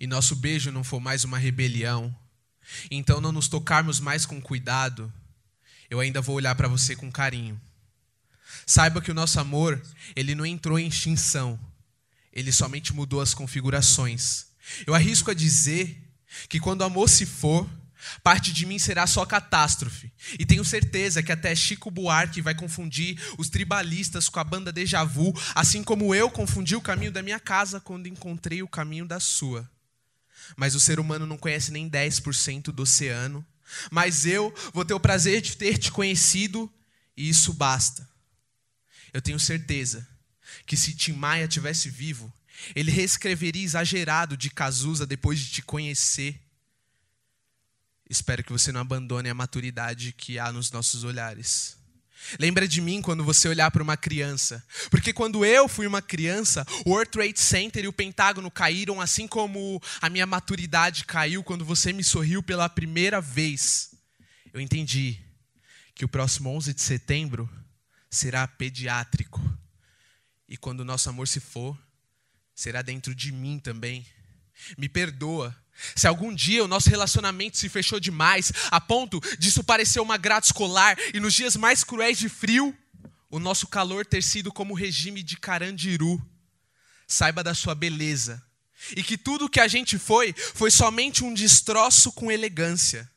e nosso beijo não for mais uma rebelião, então não nos tocarmos mais com cuidado, eu ainda vou olhar para você com carinho. Saiba que o nosso amor, ele não entrou em extinção, ele somente mudou as configurações. Eu arrisco a dizer que quando o amor se for, Parte de mim será só catástrofe. E tenho certeza que até Chico Buarque vai confundir os tribalistas com a banda Deja Vu, assim como eu confundi o caminho da minha casa quando encontrei o caminho da sua. Mas o ser humano não conhece nem 10% do oceano. Mas eu vou ter o prazer de ter te conhecido e isso basta. Eu tenho certeza que se Tim Maia tivesse vivo, ele reescreveria exagerado de Cazuza depois de te conhecer. Espero que você não abandone a maturidade que há nos nossos olhares. Lembra de mim quando você olhar para uma criança. Porque quando eu fui uma criança, o World Trade Center e o Pentágono caíram, assim como a minha maturidade caiu quando você me sorriu pela primeira vez. Eu entendi que o próximo 11 de setembro será pediátrico. E quando o nosso amor se for, será dentro de mim também. Me perdoa se algum dia o nosso relacionamento se fechou demais, a ponto disso parecer uma grade escolar e nos dias mais cruéis de frio, o nosso calor ter sido como o regime de Carandiru, saiba da sua beleza e que tudo que a gente foi foi somente um destroço com elegância.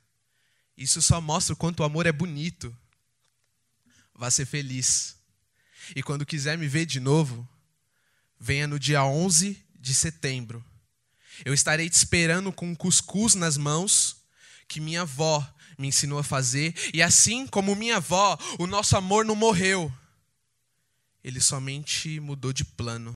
Isso só mostra o quanto o amor é bonito. Vá ser feliz. E quando quiser me ver de novo, venha no dia 11 de setembro eu estarei te esperando com um cuscuz nas mãos que minha avó me ensinou a fazer. E assim como minha avó, o nosso amor não morreu. Ele somente mudou de plano.